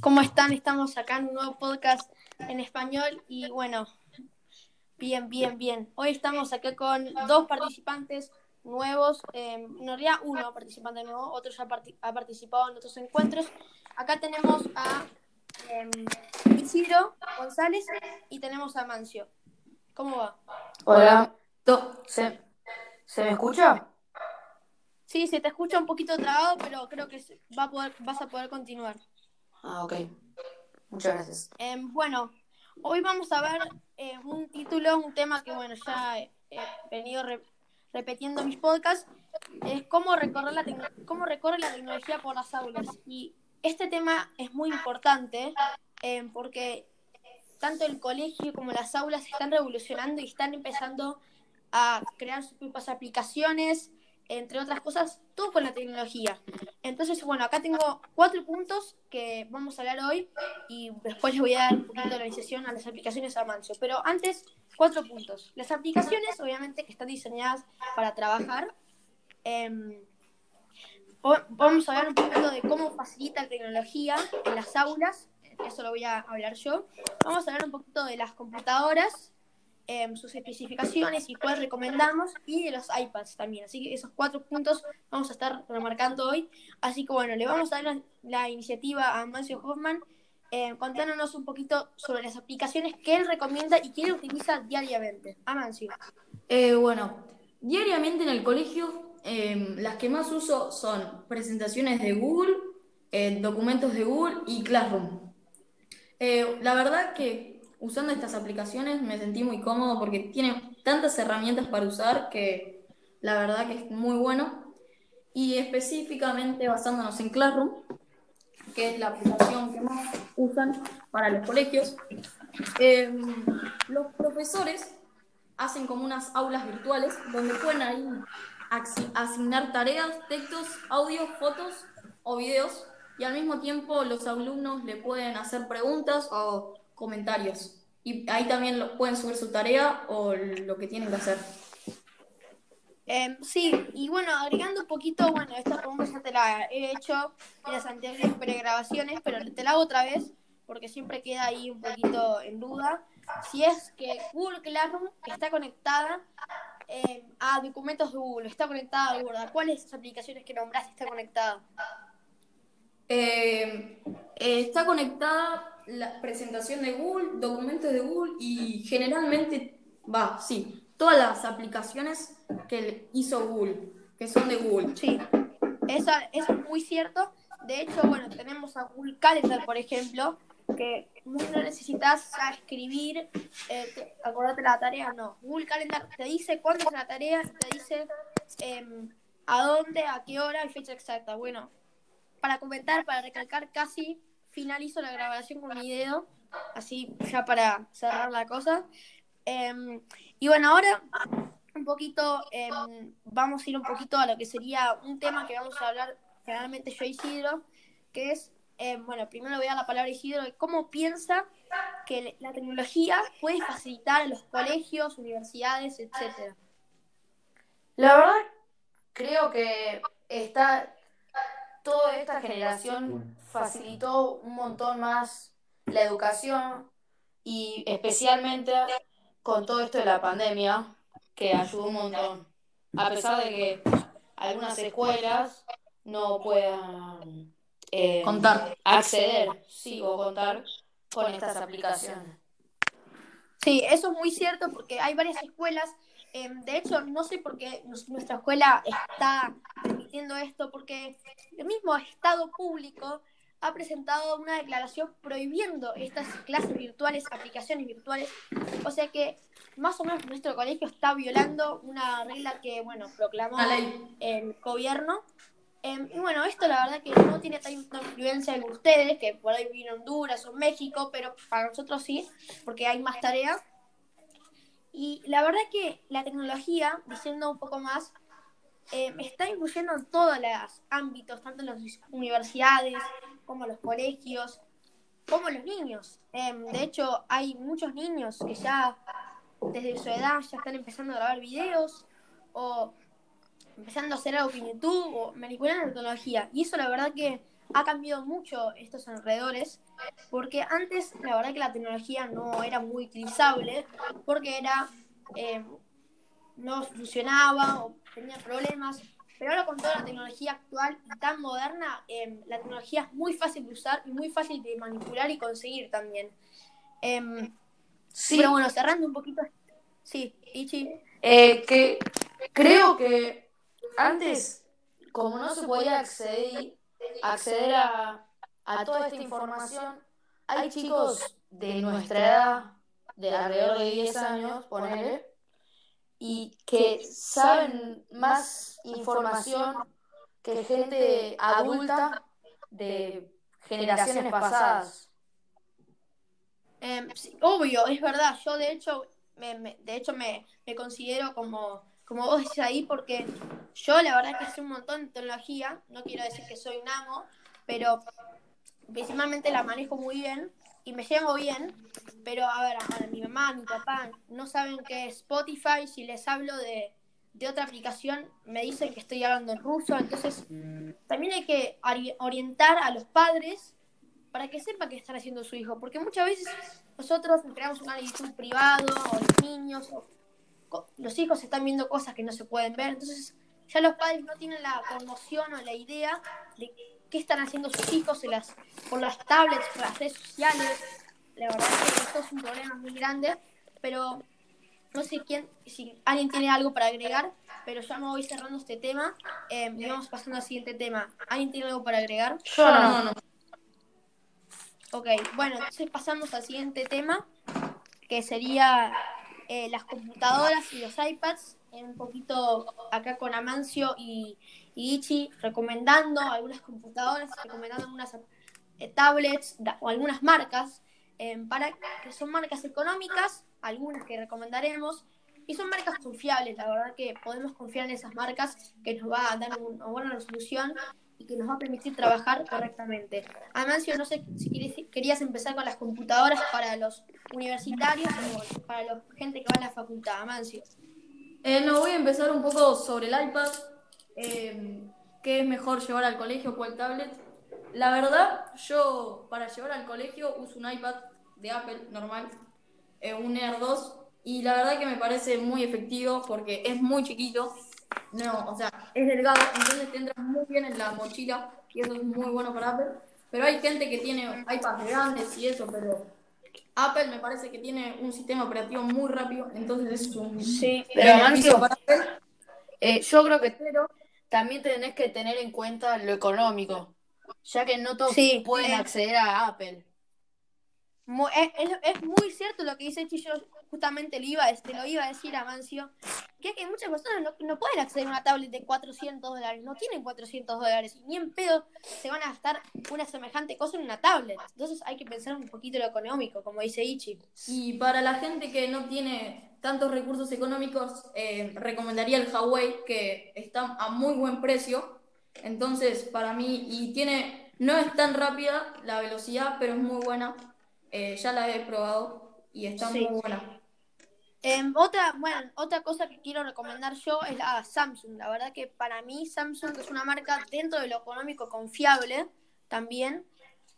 ¿cómo están? Estamos acá en un nuevo podcast en español y bueno, bien, bien, bien. Hoy estamos acá con dos participantes nuevos, eh, en realidad uno participante nuevo, otro ya ha participado en otros encuentros. Acá tenemos a eh, Isidro González y tenemos a Mancio. ¿Cómo va? Hola, ¿se, ¿se me escucha? Sí, se te escucha un poquito trabado, pero creo que va a poder, vas a poder continuar. Ah, ok. Muchas gracias. Em, bueno, hoy vamos a ver eh, un título, un tema que, bueno, ya he, venido repitiendo en mis podcasts, es cómo recorrer, la cómo recorre la tecnología por las aulas. Y este tema es muy importante em, porque tanto el colegio como las aulas están revolucionando y están empezando a crear sus propias aplicaciones, entre otras cosas, todo con la tecnología. Entonces, bueno, acá tengo cuatro puntos que vamos a hablar hoy y después les voy a dar un poquito de organización a las aplicaciones a Mancio. Pero antes, cuatro puntos. Las aplicaciones, obviamente, que están diseñadas para trabajar. Em, vamos a hablar un poquito de cómo facilita la tecnología en las aulas. Eso lo voy a hablar yo. Vamos a hablar un poquito de las computadoras Em, sus especificaciones y cuáles recomendamos y de los iPads también. Así que esos cuatro puntos vamos a estar remarcando hoy. Así que bueno, le vamos a dar la, iniciativa a Mancio Hoffman eh, contándonos un poquito sobre las aplicaciones que él recomienda y que él utiliza diariamente. Amancio. Eh, bueno, diariamente en el colegio em, las que más uso son presentaciones de Google, eh, documentos de Google y Classroom. Eh, la verdad que usando estas aplicaciones me sentí muy cómodo porque tiene tantas herramientas para usar que la verdad que es muy bueno. Y específicamente basándonos en Classroom, que es la aplicación que más usan para los colegios, em, los profesores hacen como unas aulas virtuales donde pueden ahí asignar tareas, textos, audio, fotos o videos y al mismo tiempo los alumnos le pueden hacer preguntas o comentarios. Y ahí también lo, pueden subir su tarea o lo que tienen que hacer. Em, sí, y bueno, agregando un poquito, bueno, esta pregunta ya te la he hecho en las anteriores pregrabaciones, pero te la hago otra vez porque siempre queda ahí un poquito en duda. Si es que Google Classroom está conectada em, a documentos de Google, está conectada a Google, ¿cuáles de esas aplicaciones que nombraste está conectada? Em, eh, está conectada la presentación de Google, documentos de Google y generalmente, va, sí, todas las aplicaciones que hizo Google, que son de Google. Sí, eso es muy cierto. De hecho, bueno, tenemos a Google Calendar, por ejemplo, que no necesitas escribir, eh, acordarte la tarea, no. Google Calendar te dice cuándo es la tarea, te dice em, a dónde, a qué hora y fecha exacta. Bueno, para comentar, para recalcar casi finalizo la grabación con mi dedo, así ya para cerrar la cosa. Em, y bueno, ahora un poquito, em, vamos a ir un poquito a lo que sería un tema que vamos a hablar generalmente yo Isidro, que es, em, bueno, primero voy a la palabra Isidro, cómo piensa que la tecnología puede facilitar los colegios, universidades, etcétera. La verdad, creo que está toda esta generación facilitó un montón más la educación y especialmente con todo esto de la pandemia, que ayudó un montón. A pesar de que algunas escuelas no puedan eh, Contar. acceder, sí, o contar con estas aplicaciones. Sí, eso es muy cierto porque hay varias escuelas. eh, de hecho, no sé por qué nuestra escuela está permitiendo esto, porque el mismo Estado público ha presentado una declaración prohibiendo estas clases virtuales, aplicaciones virtuales. O sea que más o menos nuestro colegio está violando una regla que, bueno, proclamó el gobierno. Eh, y bueno, esto la verdad que no tiene tanta influencia en ustedes, que por ahí en Honduras o México, pero para nosotros sí, porque hay más tarea. Y la verdad que la tecnología, diciendo un poco más, eh, está influyendo en todos los ámbitos, tanto en las universidades como en los colegios, como en los niños. Eh, de hecho, hay muchos niños que ya desde su edad ya están empezando a grabar videos o empezando a hacer algo en YouTube o manipulando la tecnología. Y eso la verdad que ha cambiado mucho estos alrededores, porque antes la verdad que la tecnología no era muy utilizable, porque era eh, no funcionaba o tenía problemas. Pero ahora con toda la tecnología actual y tan moderna, eh, la tecnología es muy fácil de usar y muy fácil de manipular y conseguir también. Em, Sí, Pero bueno, cerrando un poquito. Sí, Ichi. eh, que creo que antes, como no se podía acceder, acceder a, a toda esta información, hay chicos de nuestra edad, de alrededor de 10 años, ponele, y que saben más información que gente adulta de generaciones pasadas. Sí, obvio, es verdad. Yo de hecho, me, me- de hecho me, me considero como, como vos decís ahí, porque yo la verdad que sé un montón de tecnología. No quiero decir que soy un amo, pero principalmente la manejo muy bien y me llevo bien. Pero a ver, a mi mamá, mi papá no saben qué es Spotify. Si les hablo de, de otra aplicación, me dicen que estoy hablando en ruso. Entonces, también hay que ori- orientar a los padres para que sepa qué están haciendo su hijo. Porque muchas veces nosotros creamos un canal YouTube privado, o los niños, o los hijos están viendo cosas que no se pueden ver. Entonces, ya los padres no tienen la conmoción o la idea de qué están haciendo sus hijos en las, por las tablets, por las redes sociales. La verdad es que esto es un problema muy grande, pero no sé quién, si alguien tiene algo para agregar, pero ya me voy cerrando este tema eh, y vamos pasando al siguiente tema. ¿Alguien tiene algo para agregar? Yo no. No, no. Ok, bueno, entonces pasamos al siguiente tema, que sería eh, las computadoras y los iPads. Eh, un poquito acá con Amancio y, Ichi recomendando algunas computadoras, recomendando algunas eh, tablets o algunas marcas, eh, para que son marcas económicas, algunas que recomendaremos, y son marcas confiables, la verdad que podemos confiar en esas marcas que nos va a dar un- una buena resolución y que nos va a permitir trabajar correctamente. Amancio, no sé si querías, querías empezar con las computadoras para los universitarios o para la gente que va a la facultad. Amancio. Eh, no, voy a empezar un poco sobre el iPad. Eh, ¿Qué es mejor llevar al colegio? ¿Cuál tablet? La verdad, yo para llevar al colegio uso un iPad de Apple normal, eh, un Air 2, y la verdad que me parece muy efectivo porque es muy chiquito. No, o sea, es delgado, entonces te entra muy bien en la mochila y eso es muy bueno para Apple. Pero hay gente que tiene iPads grandes y eso, pero Apple me parece que tiene un sistema operativo muy rápido, entonces es un Sí, pero para Apple. eh, yo creo que Pero también tenés que tener en cuenta lo económico, ya que no todos Sí, pueden eh. acceder a Apple. Es, es- muy cierto lo que dice Chi, yo justamente lo iba, a- te lo iba a decir a Mancio, que es que muchas personas no, no pueden acceder a una tablet de 400 dólares, no tienen 400 dólares, ni en pedo se van a gastar una semejante cosa en una tablet. Entonces hay que pensar un poquito lo económico, como dice Ichi. Y para la gente que no tiene tantos recursos económicos, eh, recomendaría el Huawei, que está a muy buen precio. Entonces, para mí, y tiene, no es tan rápida la velocidad, pero es muy buena. Eh, ya la he probado y está Sí. muy buena. Em, otra, bueno, otra cosa que quiero recomendar yo es la Samsung. La verdad que para mí Samsung es una marca dentro de lo económico confiable también,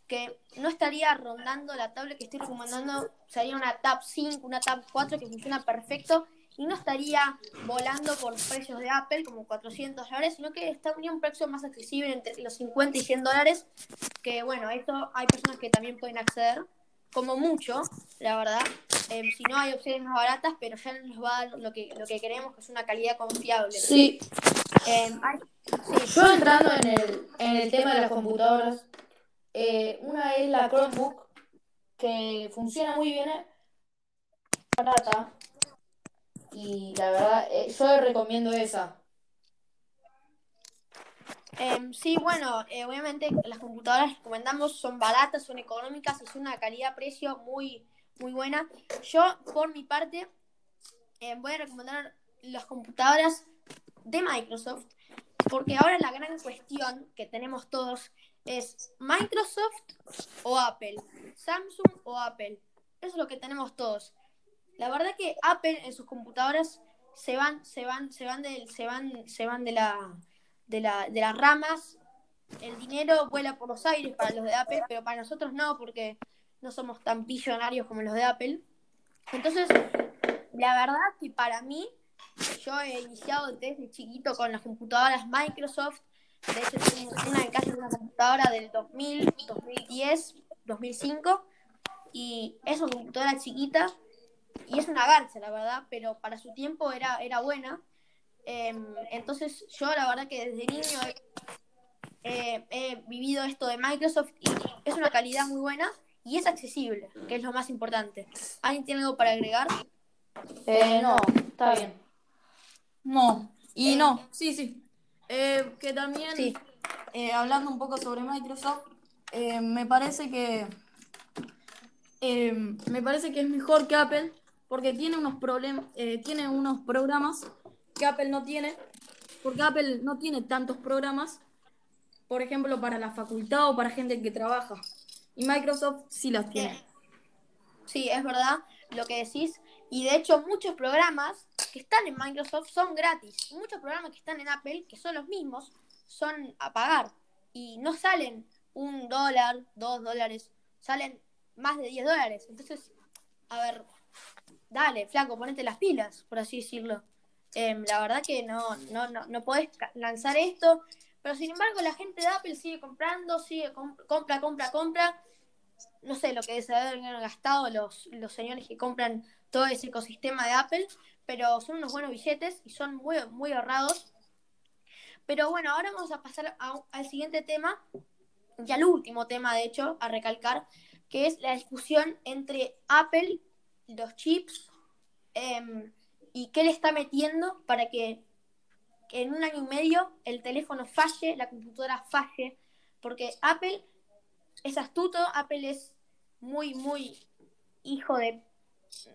que no estaría rondando la tablet que estoy recomendando, sería una Tab 5, una Tab 4 que funciona perfecto y no estaría volando por precios de Apple como 400 dólares, sino que estaría un precio más accesible entre los 50 y 100 dólares, que bueno, esto hay personas que también pueden acceder, como mucho, la verdad. Em, si no hay opciones más baratas, pero ya nos va a dar lo que, lo que queremos, que es una calidad confiable. Sí, Em, hay- sí, yo entrando en el, en el tema de las computadoras, eh, una es la Chromebook, que funciona muy bien, barata, y la verdad, eh, yo recomiendo esa. Em, sí, bueno, eh, obviamente las computadoras que recomendamos son baratas, son económicas son una calidad-precio muy, muy buena. Yo, por mi parte, em, voy a recomendar las computadoras de Microsoft, porque ahora la gran cuestión que tenemos todos es Microsoft o Apple, Samsung o Apple. Eso es lo que tenemos todos. La verdad que Apple en sus computadoras se van, se van, se van del, se van, se van de la de, la, de las ramas, el dinero vuela por los aires para los de Apple, pero para nosotros no, porque no somos tan billonarios como los de Apple. Entonces, la verdad que para mí, yo he iniciado desde chiquito con las computadoras Microsoft. De hecho, tengo una en casa una computadora del 2000, 2010, 2005. Y es una computadora chiquita y es una garza, la verdad, pero para su tiempo era, era buena. Em, entonces yo la verdad que desde niño he, eh, he vivido esto de Microsoft y es una calidad muy buena y es accesible, que es lo más importante. ¿Alguien tiene algo para agregar? Eh, no, está bien. No, y Eh, no, sí, sí. Eh, que también, Sí. eh, hablando un poco sobre Microsoft, eh, me parece que eh, me parece que es mejor que Apple porque tiene unos problemas, tiene unos programas que Apple no tiene, porque Apple no tiene tantos programas, por ejemplo, para la facultad o para gente que trabaja. Y Microsoft sí los tiene. Sí, es verdad lo que decís. Y de hecho muchos programas que están en Microsoft son gratis. Y muchos programas que están en Apple, que son los mismos, son a pagar. Y no salen un dólar, dos dólares, salen más de 10 dólares. Entonces, a ver, dale, flaco, ponete las pilas, por así decirlo. Em, la verdad que no, no, no, no podés lanzar esto. Pero sin embargo, la gente de Apple sigue comprando, sigue com- compra, compra, compra. No sé lo que se haber gastado los, los señores que compran todo ese ecosistema de Apple, pero son unos buenos billetes y son muy, muy ahorrados. Pero bueno, ahora vamos a pasar al siguiente tema, y al último tema, de hecho, a recalcar, que es la discusión entre Apple, los chips, em, y qué le está metiendo para que, en un año y medio el teléfono falle, la computadora falle, porque Apple es astuto, Apple es muy, muy hijo de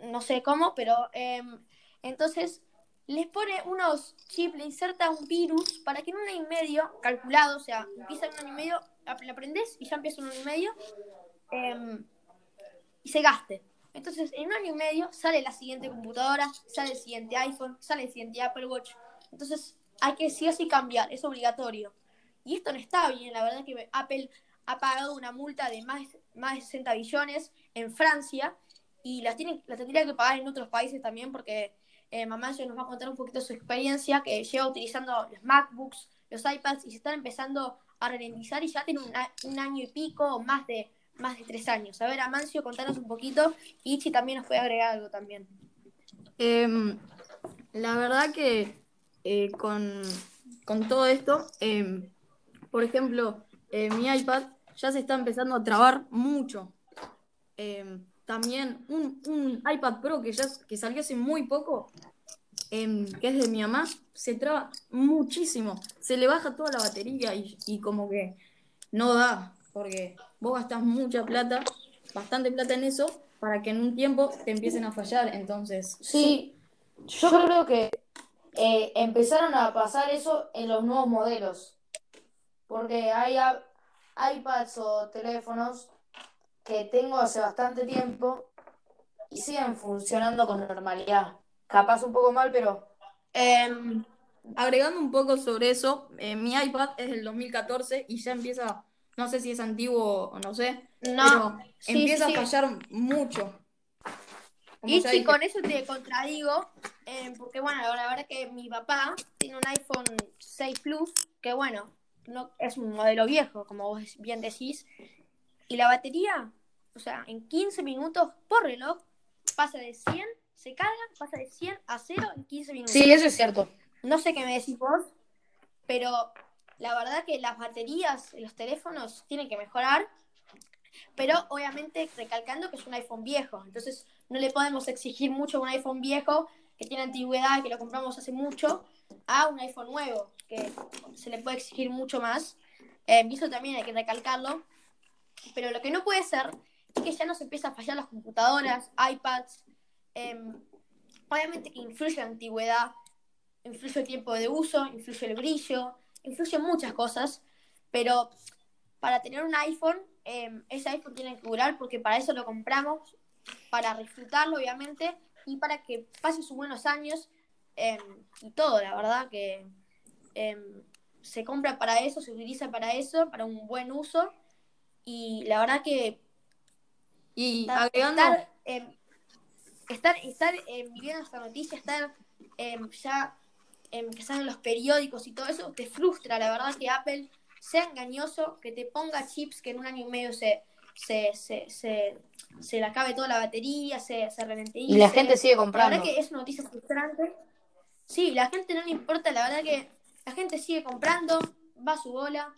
no sé cómo, pero em, entonces les pone unos chips, le inserta un virus para que en un año y medio, calculado, o sea, empieza en un año y medio, aprendes y ya empieza en un año y medio, em, y se gaste. Entonces, en un año y medio sale la siguiente computadora, sale el siguiente iPhone, sale el siguiente Apple Watch. Entonces, hay que sí o sí cambiar, es obligatorio. Y esto no está bien, la verdad que Apple ha pagado una multa de más, más de 60 billones en Francia y la, tiene, la tendría que pagar en otros países también porque eh, Mamá ya nos va a contar un poquito su experiencia que lleva utilizando los MacBooks, los iPads y se están empezando a ralentizar y ya tiene un, un año y pico o más de, más de tres años. A ver, Amancio, contanos un poquito Ichi también nos puede agregar algo también. Em, la verdad que eh, con, con todo esto, em, por ejemplo, eh, mi iPad ya se está empezando a trabar mucho. Em, también un, un iPad Pro que ya que salió hace muy poco, que es de mi mamá, se traba muchísimo. Se le baja toda la batería y como que no da, porque vos gastás mucha plata, bastante plata en eso, para que en un tiempo te empiecen a fallar. Entonces, Sí, yo creo que eh, empezaron a pasar eso en los nuevos modelos. Porque hay iPads o teléfonos que tengo hace bastante tiempo y siguen funcionando con normalidad. Capaz un poco mal, pero Em, Agregando un poco sobre eso, eh, mi iPad es del 2014 y ya empieza, no sé si es antiguo o no sé, no, pero sí, empieza sí, a fallar mucho. como Y dije. con eso te contradigo, eh, porque bueno, la verdad que mi papá tiene un iPhone 6 Plus, que bueno, no es un modelo viejo, como vos bien decís, y la batería, o sea, en 15 minutos por reloj, pasa de 100, se carga, pasa de 100 a 0 en 15 minutos. Sí, eso es cierto. No sé qué me decís vos, pero la verdad que las baterías los teléfonos tienen que mejorar, pero obviamente recalcando que es un iPhone viejo, entonces no le podemos exigir mucho a un iPhone viejo que tiene antigüedad y que lo compramos hace mucho a un iPhone nuevo, que se le puede exigir mucho más. Eh, eso también hay que recalcarlo. Pero lo que no puede ser es que ya nos empieza a fallar las computadoras, iPads. eh, obviamente que influye la antigüedad, influye el tiempo de uso, influye el brillo, influye muchas cosas. Pero para tener un iPhone, eh, ese iPhone tiene que durar porque para eso lo compramos, para disfrutarlo obviamente y para que pase sus buenos años eh, y todo, la verdad que eh, se compra para eso, se utiliza para eso, para un buen uso y la verdad que Y estar, agregando, estar, estar, estar, viviendo esta noticia, estar ya eh, que salen los periódicos y todo eso, te frustra, la verdad que Apple sea engañoso, que te ponga chips que en un año y medio se, se, se, se, se le acabe toda la batería, se, se ralentice. Y la gente sigue La comprando. verdad que es una noticia frustrante. Sí, la gente no le importa, la verdad que la gente sigue comprando, va a su bola.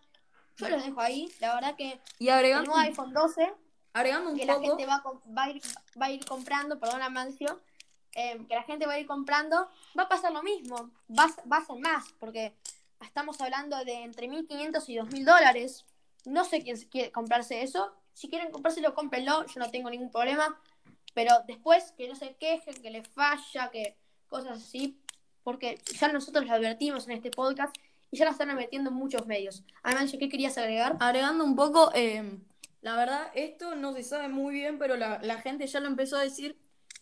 Yo los dejo ahí, la verdad que y el agregando, nuevo iPhone 12 agregando un que la poco, gente va a, va a ir, va a ir comprando, perdona Mancio, eh, que la gente va a ir comprando, va a pasar lo mismo, va, va a ser más, porque estamos hablando de entre 1.500 y 2.000 dólares. No sé quién quiere comprarse eso. Si quieren comprárselo, cómprenlo, yo no tengo ningún problema. Pero después que no se quejen, que les falla, que cosas así, porque ya nosotros lo advertimos en este podcast y ya lo están advirtiendo en muchos medios. Amancio, ¿qué querías agregar? agregando un poco, eh, la verdad, esto no se sabe muy bien, pero la, la gente ya lo empezó a decir,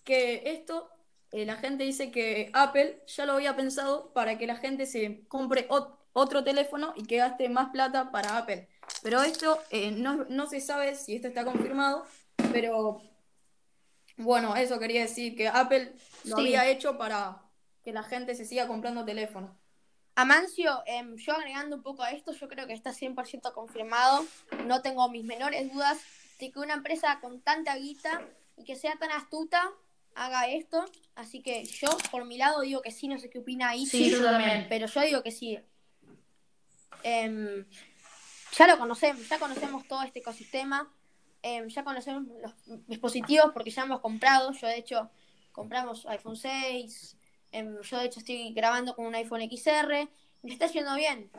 que esto, eh, la gente dice que Apple ya lo había pensado para que la gente se compre ot- otro teléfono y que gaste más plata para Apple. Pero esto eh, no, no se sabe si esto está confirmado, pero bueno, eso quería decir, que Apple lo Sí. había hecho para que la gente se siga comprando teléfonos. Amancio, em, yo agregando un poco a esto, yo creo que está 100% confirmado. No tengo mis menores dudas de que una empresa con tanta guita y que sea tan astuta haga esto. Así que yo, por mi lado, digo que sí, no sé qué opina ahí. Sí, yo también. Pero yo digo que sí. Em, ya lo conocemos, ya conocemos todo este ecosistema. Em, ya conocemos los dispositivos porque ya hemos comprado. Yo, de hecho, compramos iPhone 6. em, yo, de hecho, estoy grabando con un iPhone XR. Me está yendo bien.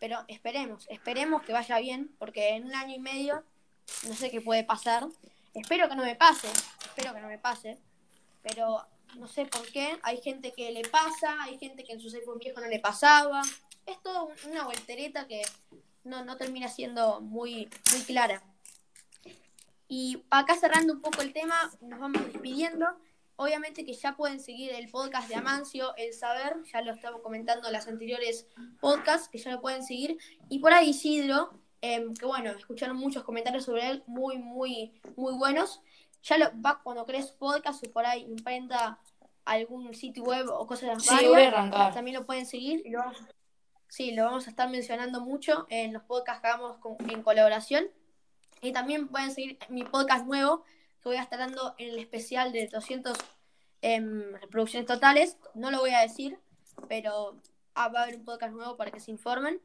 Pero esperemos, esperemos que vaya bien. Porque en un año y medio no sé qué puede pasar. Espero que no me pase. Espero que no me pase. Pero no sé por qué. Hay gente que le pasa, hay gente que en sus iPhone viejos no le pasaba. Es todo un- una voltereta que no, no termina siendo muy, muy clara. Y acá cerrando un poco el tema, nos vamos despidiendo. Obviamente que ya pueden seguir el podcast de Amancio, El Saber, ya lo estamos comentando en las anteriores podcasts, que ya lo pueden seguir. Y por ahí Isidro, em, que bueno, escucharon muchos comentarios sobre él, muy, muy, muy buenos. Ya lo va cuando crees podcast o por ahí imprenta algún sitio web o cosas Sí, varias, voy a arrancar. también lo pueden seguir. y lo vamos- sí, lo vamos a estar mencionando mucho en los podcasts que hagamos con- en colaboración. Y también pueden seguir mi podcast nuevo, que voy a estar dando en el especial de 200 em, reproducciones totales. No lo voy a decir, pero ah, va a haber un podcast nuevo para que se informen.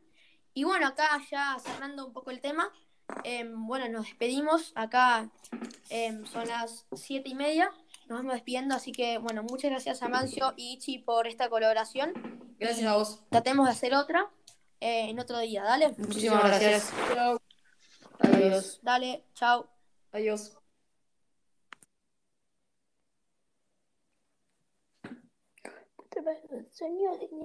Y bueno, acá ya cerrando un poco el tema, em, bueno, nos despedimos. Acá em, son las siete y media. Nos vamos despidiendo, así que bueno, muchas gracias a Mancio y Ichi por esta colaboración. Gracias a vos. Tratemos de hacer otra eh, en otro día, dale. Muchísimas gracias. Chao. Adiós. Dale, chao. Adiós. Señor